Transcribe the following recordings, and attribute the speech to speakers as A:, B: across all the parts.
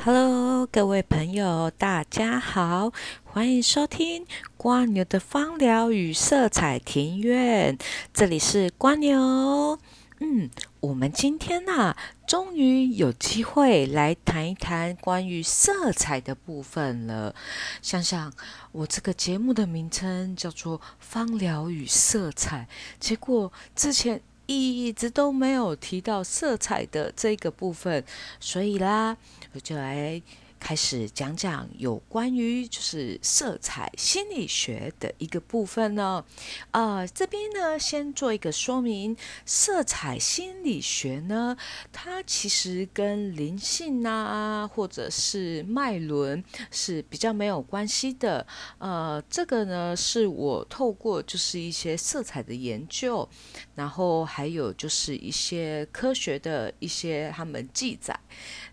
A: Hello，各位朋友，大家好，欢迎收听瓜牛的芳疗与色彩庭院。这里是瓜牛。嗯，我们今天呐，终于有机会来谈一谈关于色彩的部分了。想想我这个节目的名称叫做《芳疗与色彩》，结果之前一直都没有提到色彩的这个部分，所以啦，我就来。开始讲讲有关于就是色彩心理学的一个部分呢。啊，这边呢先做一个说明，色彩心理学呢，它其实跟灵性啊或者是脉轮是比较没有关系的。呃，这个呢是我透过就是一些色彩的研究，然后还有就是一些科学的一些他们记载。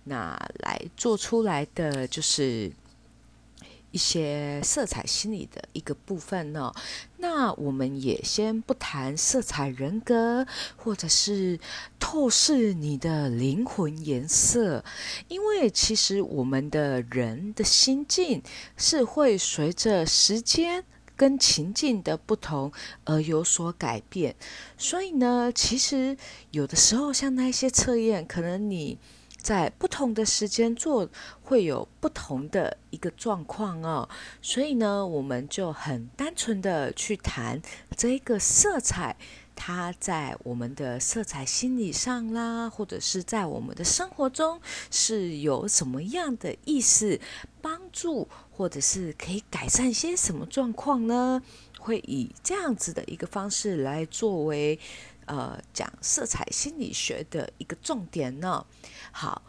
A: 那来做出来的就是一些色彩心理的一个部分呢。那我们也先不谈色彩人格，或者是透视你的灵魂颜色，因为其实我们的人的心境是会随着时间跟情境的不同而有所改变。所以呢，其实有的时候像那些测验，可能你。在不同的时间做，会有不同的一个状况哦。所以呢，我们就很单纯的去谈这个色彩，它在我们的色彩心理上啦，或者是在我们的生活中是有什么样的意思，帮助或者是可以改善些什么状况呢？会以这样子的一个方式来作为。呃，讲色彩心理学的一个重点呢。好，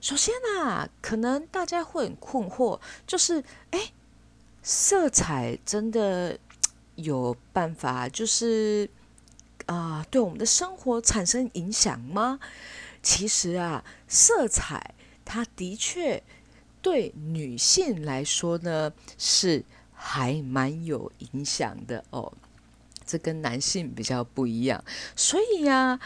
A: 首先呢，可能大家会很困惑，就是，哎，色彩真的有办法，就是啊，对我们的生活产生影响吗？其实啊，色彩它的确对女性来说呢，是还蛮有影响的哦。这跟男性比较不一样，所以呀，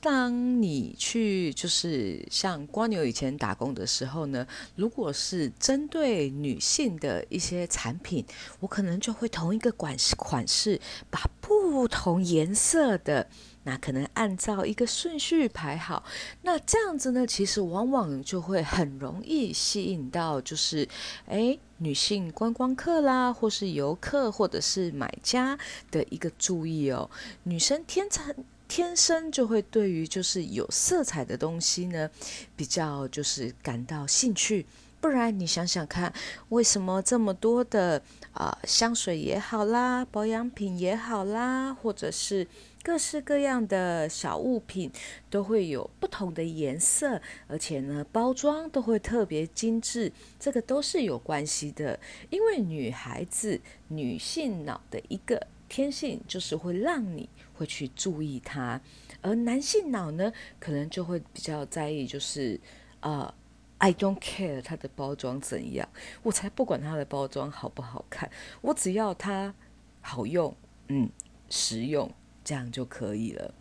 A: 当你去就是像光牛以前打工的时候呢，如果是针对女性的一些产品，我可能就会同一个款式款式，把不同颜色的。那可能按照一个顺序排好，那这样子呢，其实往往就会很容易吸引到，就是诶女性观光客啦，或是游客，或者是买家的一个注意哦。女生天生天生就会对于就是有色彩的东西呢，比较就是感到兴趣。不然你想想看，为什么这么多的啊香水也好啦，保养品也好啦，或者是各式各样的小物品，都会有不同的颜色，而且呢包装都会特别精致，这个都是有关系的。因为女孩子女性脑的一个天性就是会让你会去注意它，而男性脑呢可能就会比较在意，就是呃。I don't care 它的包装怎样，我才不管它的包装好不好看，我只要它好用，嗯，实用，这样就可以了。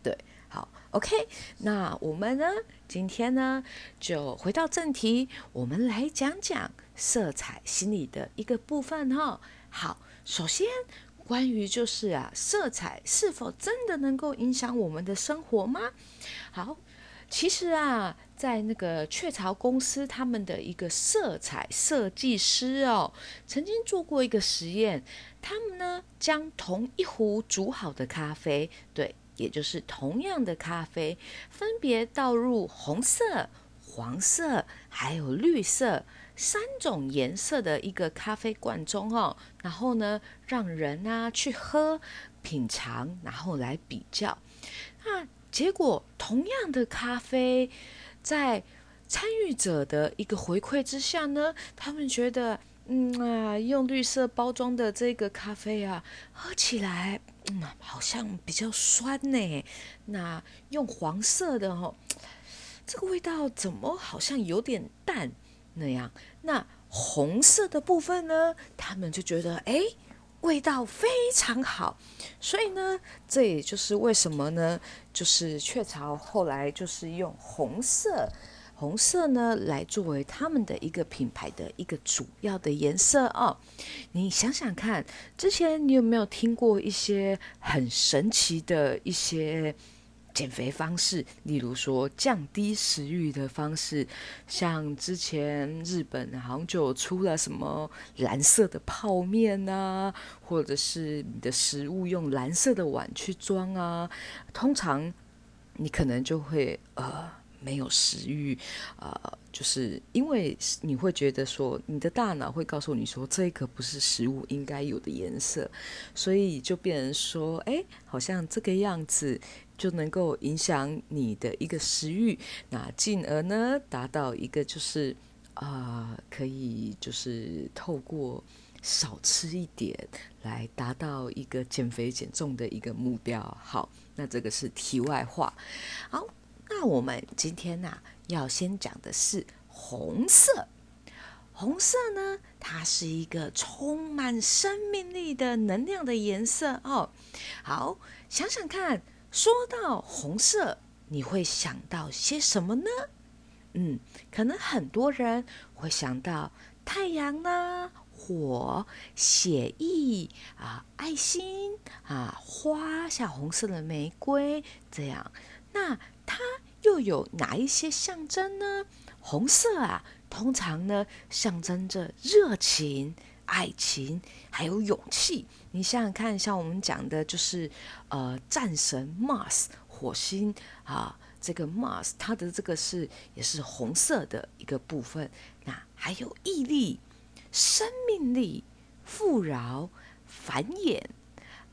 A: 对，好，OK，那我们呢，今天呢，就回到正题，我们来讲讲色彩心理的一个部分哈。好，首先关于就是啊，色彩是否真的能够影响我们的生活吗？好。其实啊，在那个雀巢公司，他们的一个色彩设计师哦，曾经做过一个实验。他们呢，将同一壶煮好的咖啡，对，也就是同样的咖啡，分别倒入红色、黄色还有绿色三种颜色的一个咖啡罐中哦，然后呢，让人啊去喝、品尝，然后来比较。那结果，同样的咖啡，在参与者的一个回馈之下呢，他们觉得，嗯啊，用绿色包装的这个咖啡啊，喝起来，嗯，好像比较酸呢。那用黄色的哦，这个味道怎么好像有点淡那样？那红色的部分呢，他们就觉得，哎。味道非常好，所以呢，这也就是为什么呢？就是雀巢后来就是用红色红色呢来作为他们的一个品牌的一个主要的颜色哦。你想想看，之前你有没有听过一些很神奇的一些？减肥方式，例如说降低食欲的方式，像之前日本好像就出了什么蓝色的泡面啊，或者是你的食物用蓝色的碗去装啊，通常你可能就会呃。没有食欲，呃，就是因为你会觉得说，你的大脑会告诉你说，这个不是食物应该有的颜色，所以就变成说，哎，好像这个样子就能够影响你的一个食欲，那进而呢，达到一个就是啊，可以就是透过少吃一点来达到一个减肥减重的一个目标。好，那这个是题外话，好。那我们今天呢，要先讲的是红色。红色呢，它是一个充满生命力的能量的颜色哦。好，想想看，说到红色，你会想到些什么呢？嗯，可能很多人会想到太阳啦、火、血液啊、爱心啊、花，像红色的玫瑰这样。那它又有哪一些象征呢？红色啊，通常呢象征着热情、爱情，还有勇气。你想想看，像我们讲的，就是呃，战神 Mars 火星啊，这个 Mars 它的这个是也是红色的一个部分。那还有毅力、生命力、富饶、繁衍。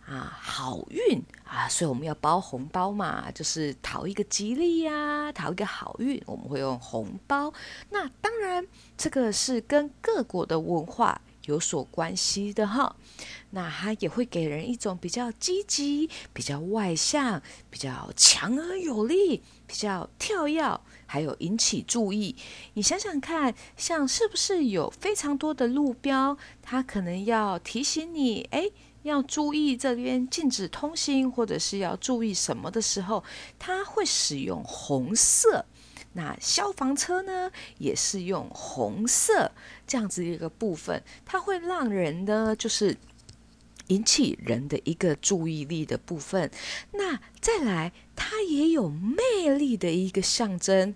A: 啊，好运啊，所以我们要包红包嘛，就是讨一个吉利呀，讨一个好运，我们会用红包。那当然，这个是跟各国的文化有所关系的哈。那它也会给人一种比较积极、比较外向、比较强而有力、比较跳跃，还有引起注意。你想想看，像是不是有非常多的路标，它可能要提醒你，哎。要注意这边禁止通行，或者是要注意什么的时候，它会使用红色。那消防车呢，也是用红色这样子一个部分，它会让人呢，就是引起人的一个注意力的部分。那再来，它也有魅力的一个象征。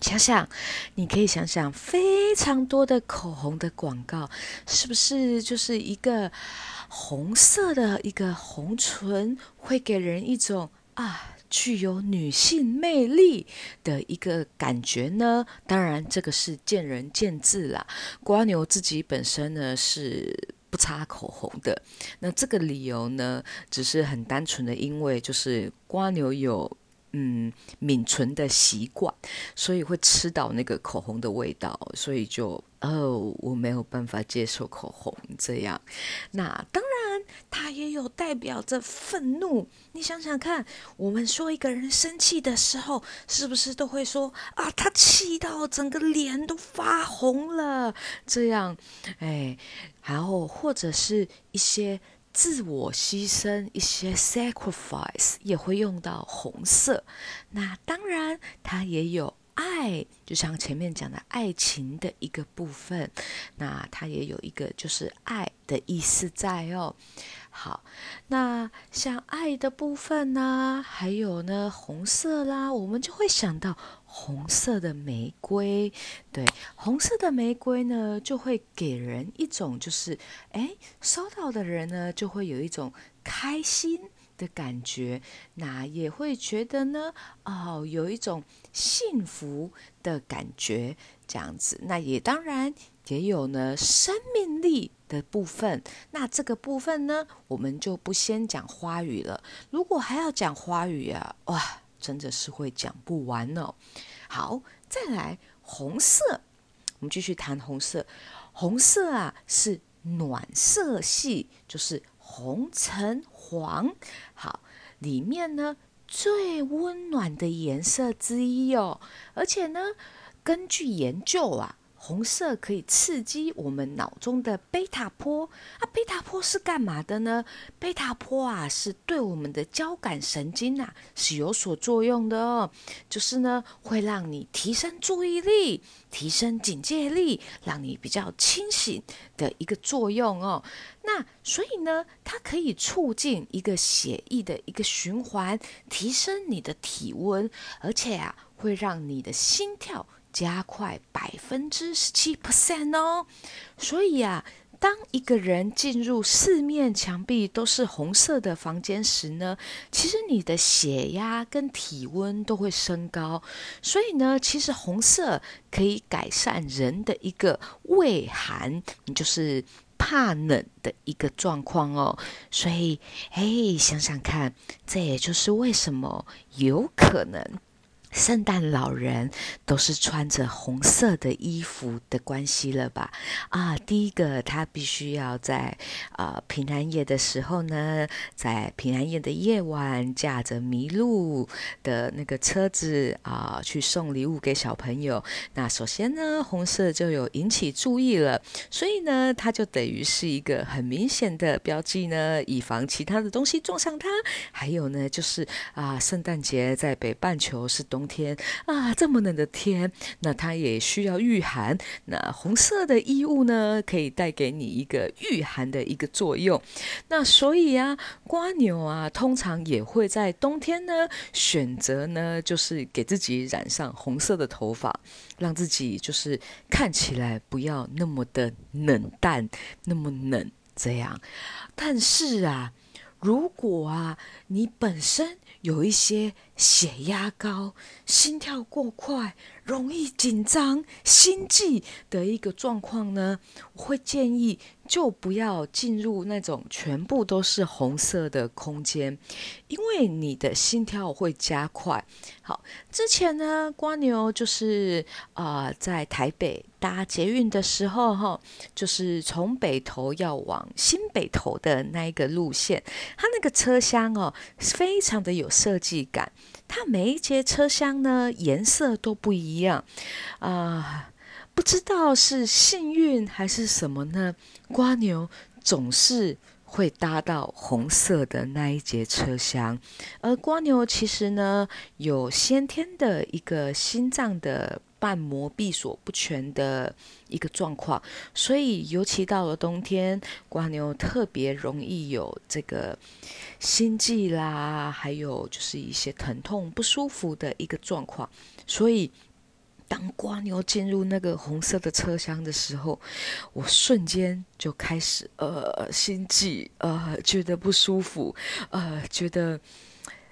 A: 想想，你可以想想，非常多的口红的广告，是不是就是一个？红色的一个红唇会给人一种啊，具有女性魅力的一个感觉呢。当然，这个是见仁见智啦。瓜牛自己本身呢是不擦口红的，那这个理由呢，只是很单纯的，因为就是瓜牛有。嗯，抿唇的习惯，所以会吃到那个口红的味道，所以就哦，我没有办法接受口红这样。那当然，它也有代表着愤怒。你想想看，我们说一个人生气的时候，是不是都会说啊，他气到整个脸都发红了？这样，哎，然后或者是一些。自我牺牲一些 sacrifice 也会用到红色，那当然它也有爱，就像前面讲的爱情的一个部分，那它也有一个就是爱的意思在哦。好，那像爱的部分呢，还有呢红色啦，我们就会想到。红色的玫瑰，对，红色的玫瑰呢，就会给人一种就是，哎，收到的人呢，就会有一种开心的感觉，那也会觉得呢，哦，有一种幸福的感觉，这样子。那也当然也有呢，生命力的部分。那这个部分呢，我们就不先讲花语了。如果还要讲花语啊，哇！真的是会讲不完哦。好，再来红色，我们继续谈红色。红色啊是暖色系，就是红橙黄。好，里面呢最温暖的颜色之一哦。而且呢，根据研究啊，红色可以刺激我们脑中的贝塔波。啊，贝塔波是干嘛的呢？贝塔波啊，是对我们的交感神经啊是有所作用的哦。就是呢，会让你提升注意力、提升警戒力，让你比较清醒的一个作用哦。那所以呢，它可以促进一个血液的一个循环，提升你的体温，而且啊，会让你的心跳加快百分之十七 percent 哦。所以啊，当一个人进入四面墙壁都是红色的房间时呢，其实你的血压跟体温都会升高。所以呢，其实红色可以改善人的一个畏寒，你就是。怕冷的一个状况哦，所以，哎，想想看，这也就是为什么有可能。圣诞老人都是穿着红色的衣服的关系了吧？啊，第一个他必须要在啊平安夜的时候呢，在平安夜的夜晚，驾着麋鹿的那个车子啊，去送礼物给小朋友。那首先呢，红色就有引起注意了，所以呢，它就等于是一个很明显的标记呢，以防其他的东西撞上它。还有呢，就是啊，圣诞节在北半球是冬。天啊，这么冷的天，那它也需要御寒。那红色的衣物呢，可以带给你一个御寒的一个作用。那所以啊，瓜牛啊，通常也会在冬天呢，选择呢，就是给自己染上红色的头发，让自己就是看起来不要那么的冷淡，那么冷这样。但是啊，如果啊，你本身有一些血压高、心跳过快、容易紧张、心悸的一个状况呢，我会建议就不要进入那种全部都是红色的空间，因为你的心跳会加快。好，之前呢，瓜牛就是啊，在台北搭捷运的时候，哈，就是从北头要往新北头的那一个路线，它那个车厢哦，非常的有设计感。它每一节车厢呢，颜色都不一样啊，不知道是幸运还是什么呢？瓜牛总是。会搭到红色的那一节车厢，而瓜牛其实呢有先天的一个心脏的瓣膜闭锁不全的一个状况，所以尤其到了冬天，瓜牛特别容易有这个心悸啦，还有就是一些疼痛不舒服的一个状况，所以。当瓜牛进入那个红色的车厢的时候，我瞬间就开始呃心悸，呃觉得不舒服，呃觉得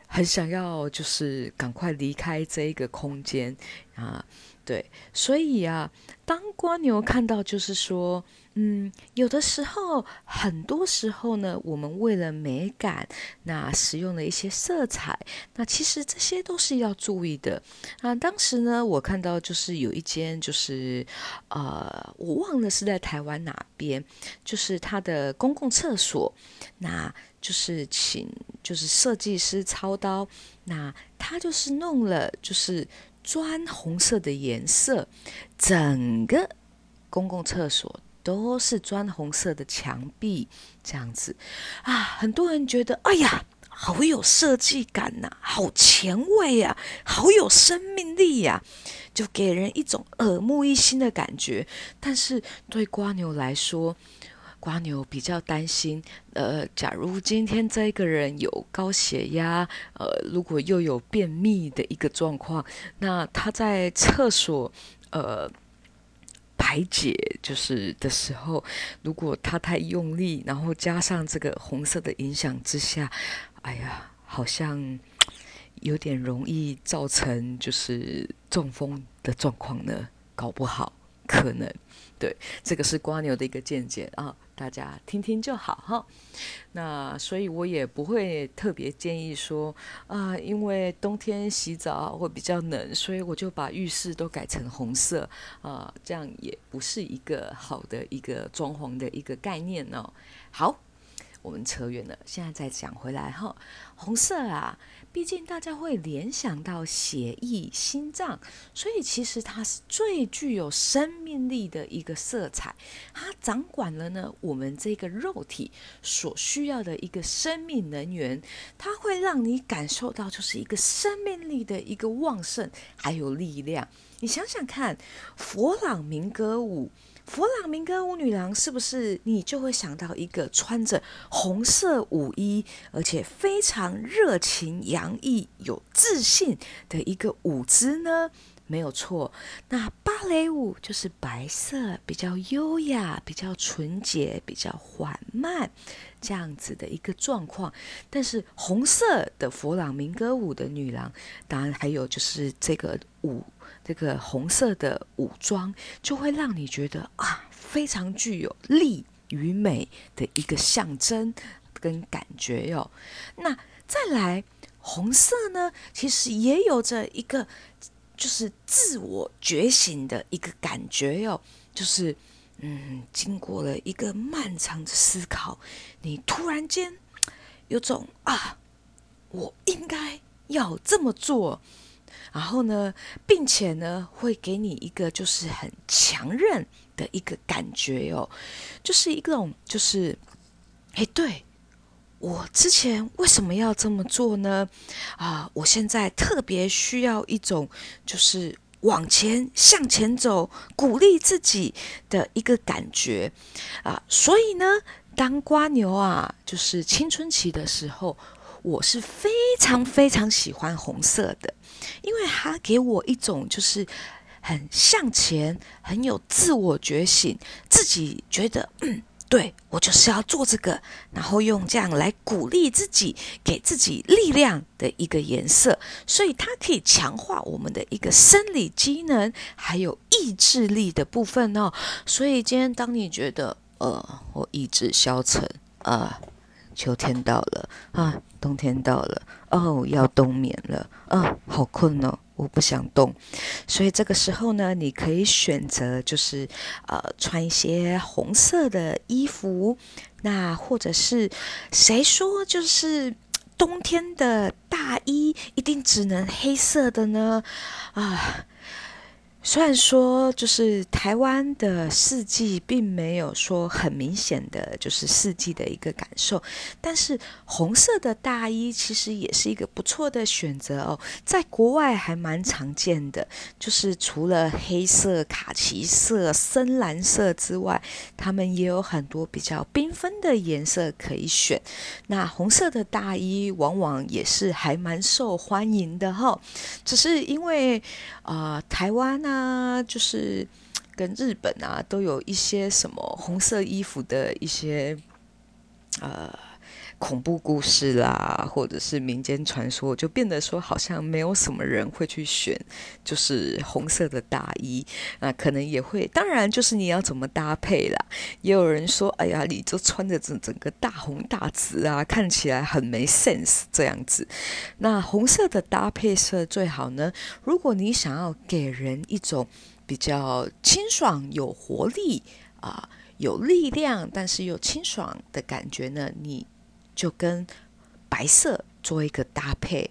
A: 很想要就是赶快离开这一个空间啊，对，所以啊，当瓜牛看到就是说。嗯，有的时候，很多时候呢，我们为了美感，那使用了一些色彩，那其实这些都是要注意的。啊，当时呢，我看到就是有一间，就是呃，我忘了是在台湾哪边，就是它的公共厕所，那就是请就是设计师操刀，那他就是弄了就是砖红色的颜色，整个公共厕所。都是砖红色的墙壁，这样子啊，很多人觉得，哎呀，好有设计感呐，好前卫呀，好有生命力呀，就给人一种耳目一新的感觉。但是对瓜牛来说，瓜牛比较担心，呃，假如今天这个人有高血压，呃，如果又有便秘的一个状况，那他在厕所，呃。排解就是的时候，如果他太用力，然后加上这个红色的影响之下，哎呀，好像有点容易造成就是中风的状况呢，搞不好可能。对，这个是瓜牛的一个见解啊，大家听听就好哈。那所以我也不会特别建议说啊，因为冬天洗澡会比较冷，所以我就把浴室都改成红色啊，这样也不是一个好的一个装潢的一个概念哦。好。我们扯远了，现在再讲回来哈。红色啊，毕竟大家会联想到血液、心脏，所以其实它是最具有生命力的一个色彩。它掌管了呢我们这个肉体所需要的一个生命能源，它会让你感受到就是一个生命力的一个旺盛，还有力量。你想想看，佛朗明哥舞。佛朗明哥舞女郎是不是你就会想到一个穿着红色舞衣，而且非常热情洋溢、有自信的一个舞姿呢？没有错。那芭蕾舞就是白色，比较优雅、比较纯洁、比较缓慢这样子的一个状况。但是红色的佛朗明哥舞的女郎，当然还有就是这个舞。这个红色的武装就会让你觉得啊，非常具有力与美的一个象征跟感觉哟。那再来，红色呢，其实也有着一个就是自我觉醒的一个感觉哟。就是嗯，经过了一个漫长的思考，你突然间有种啊，我应该要这么做。然后呢，并且呢，会给你一个就是很强韧的一个感觉哦，就是一种就是，哎，对我之前为什么要这么做呢？啊，我现在特别需要一种就是往前向前走，鼓励自己的一个感觉啊。所以呢，当瓜牛啊，就是青春期的时候。我是非常非常喜欢红色的，因为它给我一种就是很向前、很有自我觉醒，自己觉得嗯，对我就是要做这个，然后用这样来鼓励自己，给自己力量的一个颜色，所以它可以强化我们的一个生理机能，还有意志力的部分哦。所以今天当你觉得呃，我意志消沉啊。秋天到了啊，冬天到了哦，要冬眠了啊，好困哦，我不想动。所以这个时候呢，你可以选择就是呃穿一些红色的衣服，那或者是谁说就是冬天的大衣一定只能黑色的呢？啊。虽然说，就是台湾的四季并没有说很明显的就是四季的一个感受，但是红色的大衣其实也是一个不错的选择哦，在国外还蛮常见的。就是除了黑色、卡其色、深蓝色之外，他们也有很多比较缤纷的颜色可以选。那红色的大衣往往也是还蛮受欢迎的哈，只是因为啊，台湾呢。啊，就是跟日本啊，都有一些什么红色衣服的一些呃恐怖故事啦，或者是民间传说，就变得说好像没有什么人会去选，就是红色的大衣啊，可能也会，当然就是你要怎么搭配啦。也有人说，哎呀，你就穿着整整个大红大紫啊，看起来很没 sense 这样子。那红色的搭配色最好呢？如果你想要给人一种比较清爽、有活力啊、有力量，但是又清爽的感觉呢，你就跟白色做一个搭配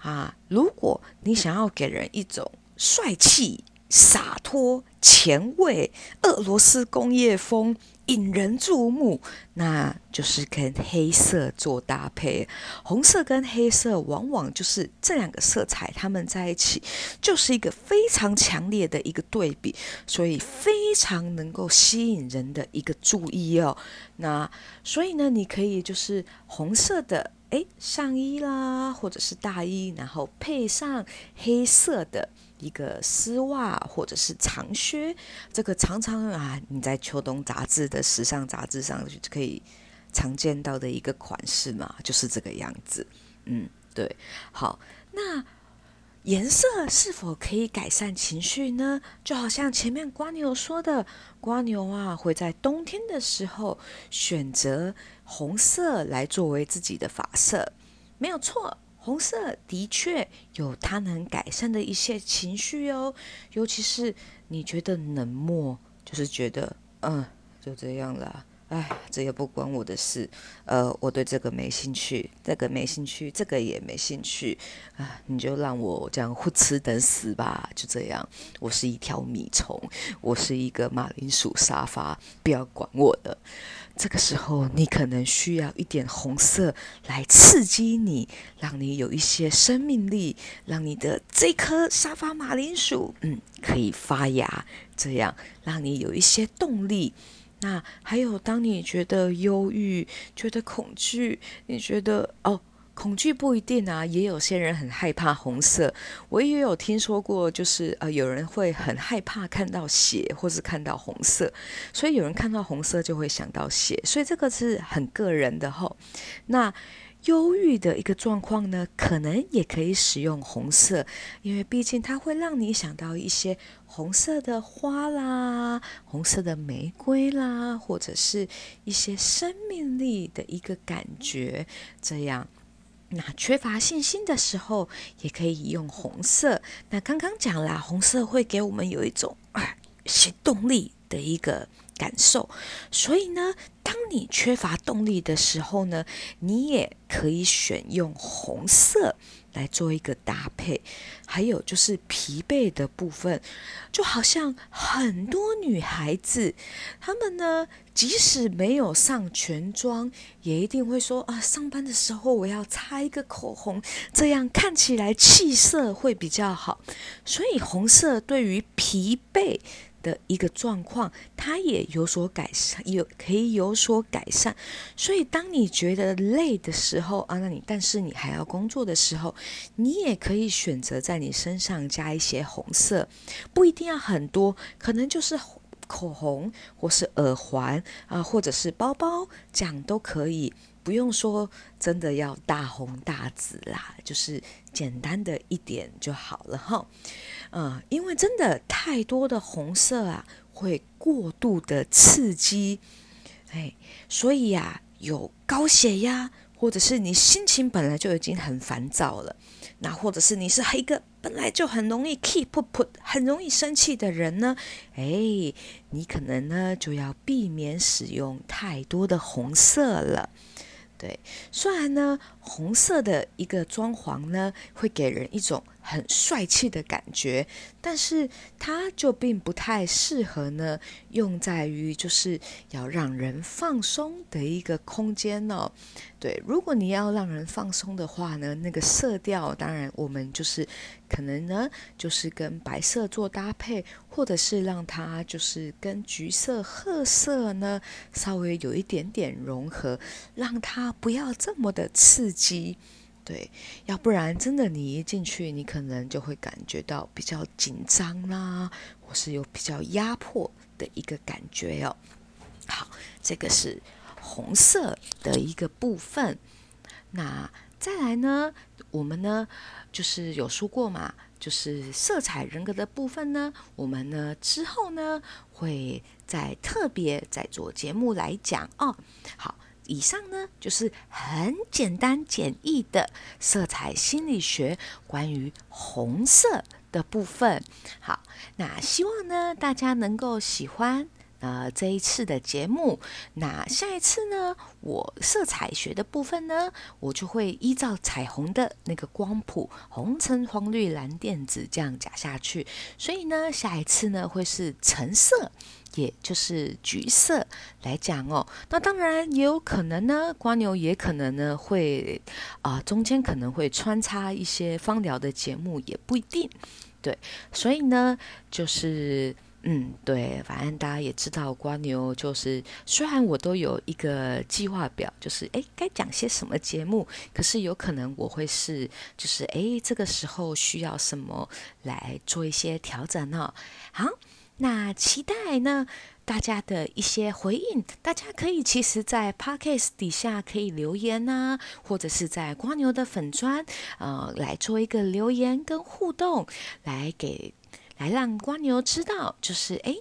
A: 啊。如果你想要给人一种帅气、洒脱、前卫、俄罗斯工业风。引人注目，那就是跟黑色做搭配。红色跟黑色往往就是这两个色彩，它们在一起就是一个非常强烈的一个对比，所以非常能够吸引人的一个注意哦。那所以呢，你可以就是红色的诶上衣啦，或者是大衣，然后配上黑色的。一个丝袜或者是长靴，这个常常啊，你在秋冬杂志的时尚杂志上就可以常见到的一个款式嘛，就是这个样子。嗯，对。好，那颜色是否可以改善情绪呢？就好像前面瓜牛说的，瓜牛啊会在冬天的时候选择红色来作为自己的发色，没有错。红色的确有它能改善的一些情绪哦，尤其是你觉得冷漠，就是觉得嗯就这样了，哎，这也不关我的事。呃，我对这个没兴趣，这个没兴趣，这个也没兴趣。啊，你就让我这样混吃等死吧，就这样。我是一条米虫，我是一个马铃薯沙发，不要管我的。这个时候，你可能需要一点红色来刺激你，让你有一些生命力，让你的这颗沙发马铃薯，嗯，可以发芽，这样让你有一些动力。那还有，当你觉得忧郁、觉得恐惧，你觉得哦。恐惧不一定啊，也有些人很害怕红色。我也有听说过，就是呃，有人会很害怕看到血，或是看到红色，所以有人看到红色就会想到血，所以这个是很个人的吼。那忧郁的一个状况呢，可能也可以使用红色，因为毕竟它会让你想到一些红色的花啦、红色的玫瑰啦，或者是一些生命力的一个感觉，这样。那缺乏信心的时候，也可以用红色。那刚刚讲了，红色会给我们有一种啊行动力的一个感受。所以呢，当你缺乏动力的时候呢，你也可以选用红色。来做一个搭配，还有就是疲惫的部分，就好像很多女孩子，她们呢，即使没有上全妆，也一定会说啊，上班的时候我要擦一个口红，这样看起来气色会比较好。所以红色对于疲惫。的一个状况，它也有所改善，有可以有所改善。所以，当你觉得累的时候啊，那你但是你还要工作的时候，你也可以选择在你身上加一些红色，不一定要很多，可能就是口红或是耳环啊，或者是包包，这样都可以。不用说真的要大红大紫啦，就是简单的一点就好了哈。嗯，因为真的太多的红色啊，会过度的刺激，哎，所以呀，有高血压，或者是你心情本来就已经很烦躁了，那或者是你是一个本来就很容易 keep put 很容易生气的人呢，哎，你可能呢就要避免使用太多的红色了。对，虽然呢，红色的一个装潢呢，会给人一种很帅气的感觉，但是它就并不太适合呢，用在于就是要让人放松的一个空间哦。对，如果你要让人放松的话呢，那个色调当然我们就是可能呢，就是跟白色做搭配，或者是让它就是跟橘色、褐色呢稍微有一点点融合，让它不要这么的刺激。对，要不然真的你一进去，你可能就会感觉到比较紧张啦，或是有比较压迫的一个感觉哦。好，这个是。红色的一个部分，那再来呢？我们呢，就是有说过嘛，就是色彩人格的部分呢，我们呢之后呢会再特别再做节目来讲哦。好，以上呢就是很简单简易的色彩心理学关于红色的部分。好，那希望呢大家能够喜欢。呃，这一次的节目，那下一次呢？我色彩学的部分呢，我就会依照彩虹的那个光谱，红橙黄绿蓝靛紫这样讲下去。所以呢，下一次呢会是橙色，也就是橘色来讲哦。那当然也有可能呢，瓜牛也可能呢会啊，中间可能会穿插一些芳疗的节目，也不一定。对，所以呢，就是。嗯，对，反正大家也知道，瓜牛就是虽然我都有一个计划表，就是诶该讲些什么节目，可是有可能我会是就是诶这个时候需要什么来做一些调整呢？好，那期待呢大家的一些回应，大家可以其实，在 podcast 底下可以留言呐，或者是在瓜牛的粉砖呃来做一个留言跟互动，来给。来让瓜牛知道，就是哎，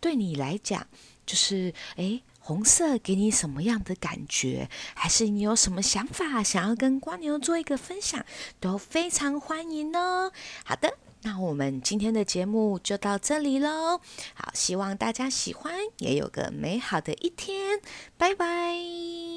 A: 对你来讲，就是哎，红色给你什么样的感觉？还是你有什么想法想要跟瓜牛做一个分享，都非常欢迎哦。好的，那我们今天的节目就到这里喽。好，希望大家喜欢，也有个美好的一天。拜拜。